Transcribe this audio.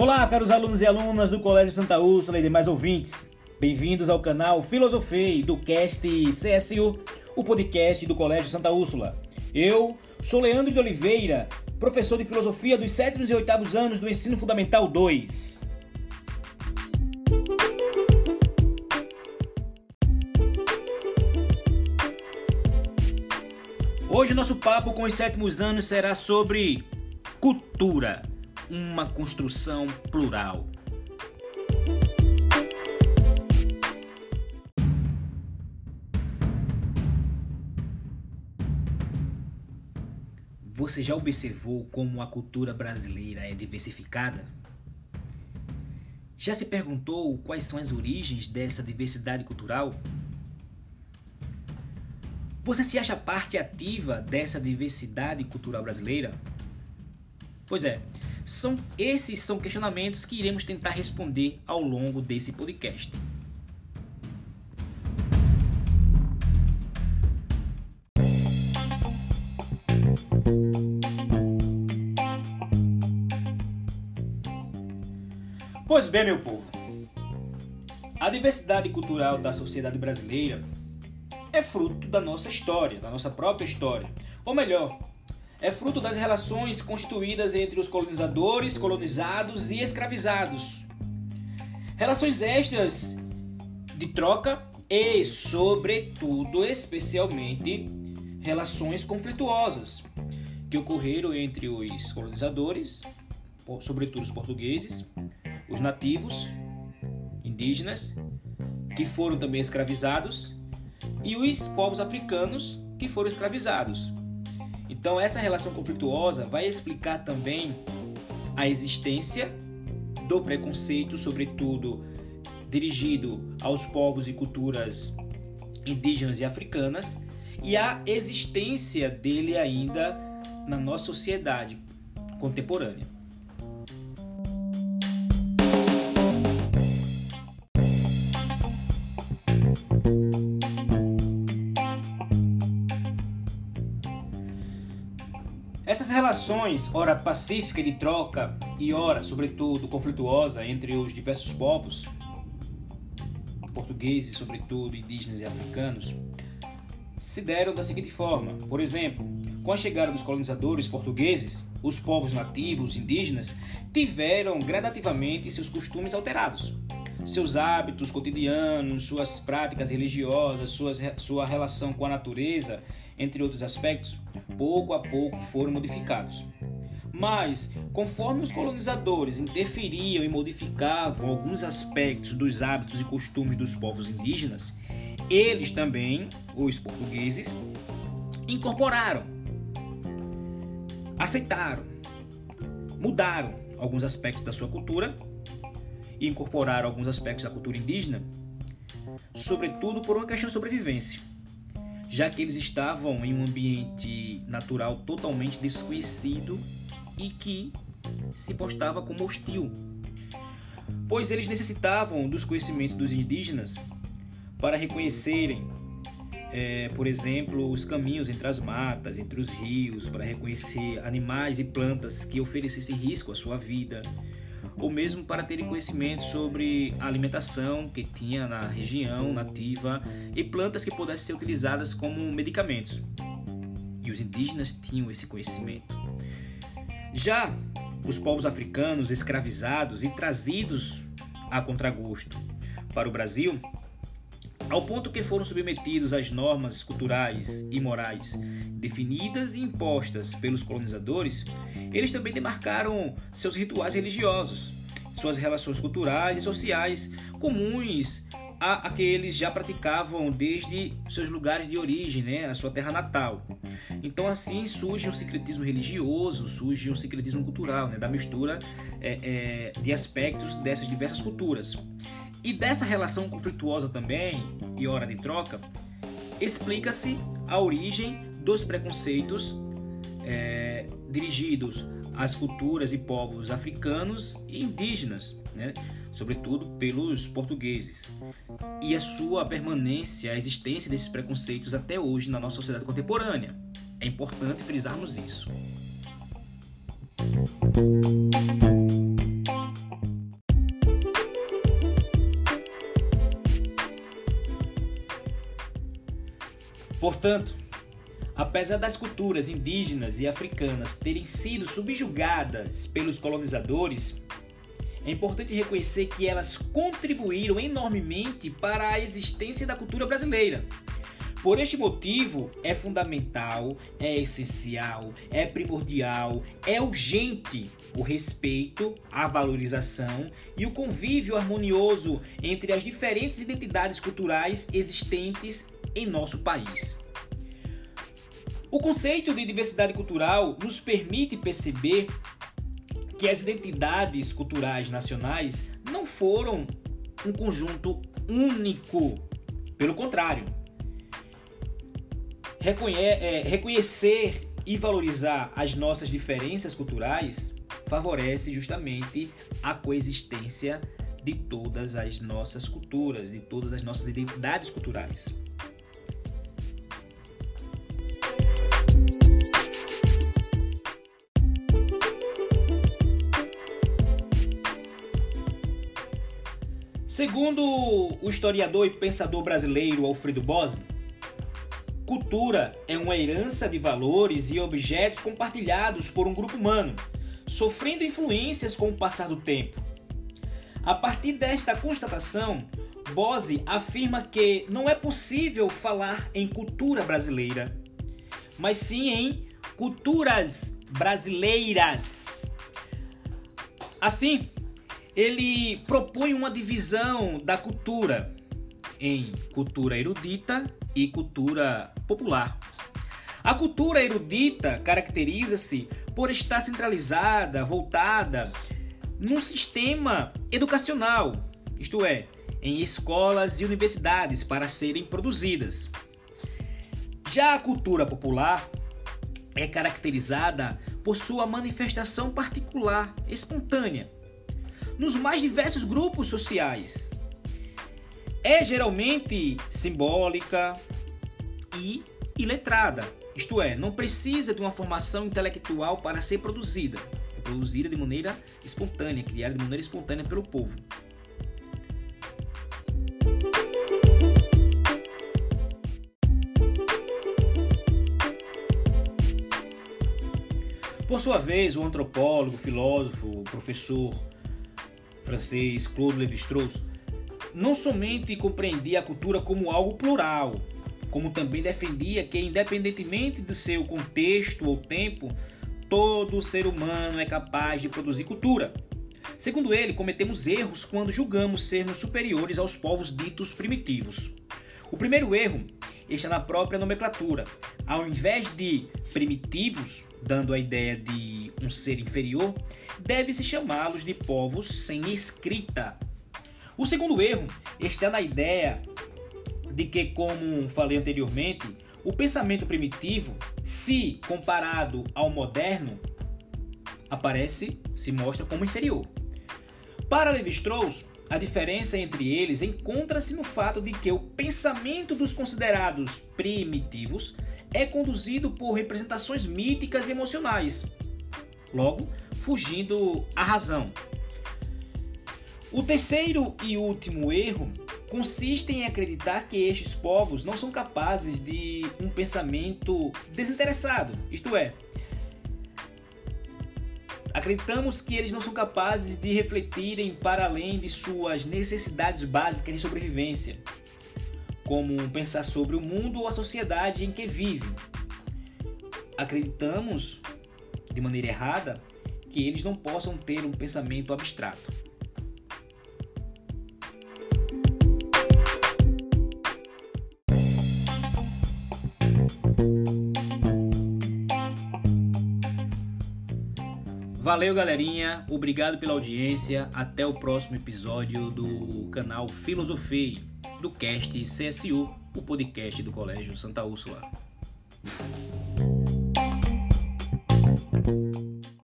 Olá, caros alunos e alunas do Colégio Santa Úrsula e demais ouvintes. Bem-vindos ao canal Filosofei do Cast CSU, o podcast do Colégio Santa Úrsula. Eu sou Leandro de Oliveira, professor de filosofia dos sétimos e oitavos anos do Ensino Fundamental 2. Hoje nosso papo com os sétimos anos será sobre cultura, uma construção plural. Você já observou como a cultura brasileira é diversificada? Já se perguntou quais são as origens dessa diversidade cultural? Você se acha parte ativa dessa diversidade cultural brasileira? Pois é, são esses são questionamentos que iremos tentar responder ao longo desse podcast. Pois bem, meu povo, a diversidade cultural da sociedade brasileira é fruto da nossa história, da nossa própria história. Ou melhor, é fruto das relações constituídas entre os colonizadores, colonizados e escravizados. Relações estas de troca e, sobretudo, especialmente, relações conflituosas que ocorreram entre os colonizadores, sobretudo os portugueses, os nativos, indígenas, que foram também escravizados e os povos africanos que foram escravizados. Então, essa relação conflituosa vai explicar também a existência do preconceito, sobretudo dirigido aos povos e culturas indígenas e africanas, e a existência dele ainda na nossa sociedade contemporânea. Essas relações, ora pacífica de troca e ora, sobretudo, conflituosa entre os diversos povos, portugueses, sobretudo, indígenas e africanos, se deram da seguinte forma: por exemplo, com a chegada dos colonizadores portugueses, os povos nativos indígenas tiveram gradativamente seus costumes alterados. Seus hábitos cotidianos, suas práticas religiosas, suas, sua relação com a natureza entre outros aspectos, pouco a pouco foram modificados. Mas, conforme os colonizadores interferiam e modificavam alguns aspectos dos hábitos e costumes dos povos indígenas, eles também, os portugueses, incorporaram, aceitaram, mudaram alguns aspectos da sua cultura e incorporaram alguns aspectos da cultura indígena, sobretudo por uma questão de sobrevivência já que eles estavam em um ambiente natural totalmente desconhecido e que se postava como hostil, pois eles necessitavam dos conhecimentos dos indígenas para reconhecerem, é, por exemplo, os caminhos entre as matas, entre os rios, para reconhecer animais e plantas que oferecessem risco à sua vida, ou mesmo para terem conhecimento sobre a alimentação que tinha na região nativa e plantas que pudessem ser utilizadas como medicamentos. E os indígenas tinham esse conhecimento. Já os povos africanos escravizados e trazidos a contragosto para o Brasil, ao ponto que foram submetidos às normas culturais e morais definidas e impostas pelos colonizadores, eles também demarcaram seus rituais religiosos, suas relações culturais e sociais comuns a, já praticavam desde seus lugares de origem, né, a sua terra natal. Então assim surge um secretismo religioso, surge um secretismo cultural, né, da mistura é, é, de aspectos dessas diversas culturas. E dessa relação conflituosa também, e hora de troca, explica-se a origem dos preconceitos é, dirigidos às culturas e povos africanos e indígenas, né? sobretudo pelos portugueses, e a sua permanência, a existência desses preconceitos até hoje na nossa sociedade contemporânea. É importante frisarmos isso. Portanto, apesar das culturas indígenas e africanas terem sido subjugadas pelos colonizadores, é importante reconhecer que elas contribuíram enormemente para a existência da cultura brasileira. Por este motivo, é fundamental, é essencial, é primordial, é urgente o respeito, a valorização e o convívio harmonioso entre as diferentes identidades culturais existentes em nosso país. O conceito de diversidade cultural nos permite perceber que as identidades culturais nacionais não foram um conjunto único. Pelo contrário, é, reconhecer e valorizar as nossas diferenças culturais favorece justamente a coexistência de todas as nossas culturas, de todas as nossas identidades culturais. Segundo o historiador e pensador brasileiro Alfredo Bose, cultura é uma herança de valores e objetos compartilhados por um grupo humano, sofrendo influências com o passar do tempo. A partir desta constatação, Bose afirma que não é possível falar em cultura brasileira, mas sim em culturas brasileiras. Assim, ele propõe uma divisão da cultura em cultura erudita e cultura popular. A cultura erudita caracteriza-se por estar centralizada, voltada num sistema educacional, isto é, em escolas e universidades para serem produzidas. Já a cultura popular é caracterizada por sua manifestação particular, espontânea, nos mais diversos grupos sociais. É geralmente simbólica e iletrada, isto é, não precisa de uma formação intelectual para ser produzida. É produzida de maneira espontânea, criada de maneira espontânea pelo povo. Por sua vez, o antropólogo, filósofo, professor francês Claude Lévi-Strauss não somente compreendia a cultura como algo plural, como também defendia que, independentemente do seu contexto ou tempo, todo ser humano é capaz de produzir cultura. Segundo ele, cometemos erros quando julgamos sermos superiores aos povos ditos primitivos. O primeiro erro está na própria nomenclatura. Ao invés de primitivos, dando a ideia de um ser inferior, deve-se chamá-los de povos sem escrita. O segundo erro está na ideia de que, como falei anteriormente, o pensamento primitivo, se comparado ao moderno, aparece, se mostra como inferior. Para Levi-Strauss, a diferença entre eles encontra-se no fato de que o pensamento dos considerados primitivos é conduzido por representações míticas e emocionais, logo fugindo à razão. O terceiro e último erro consiste em acreditar que estes povos não são capazes de um pensamento desinteressado, isto é, acreditamos que eles não são capazes de refletirem para além de suas necessidades básicas de sobrevivência como pensar sobre o mundo ou a sociedade em que vive. Acreditamos, de maneira errada, que eles não possam ter um pensamento abstrato. Valeu, galerinha. Obrigado pela audiência. Até o próximo episódio do canal Filosofei do cast CSU, o podcast do Colégio Santa Úrsula.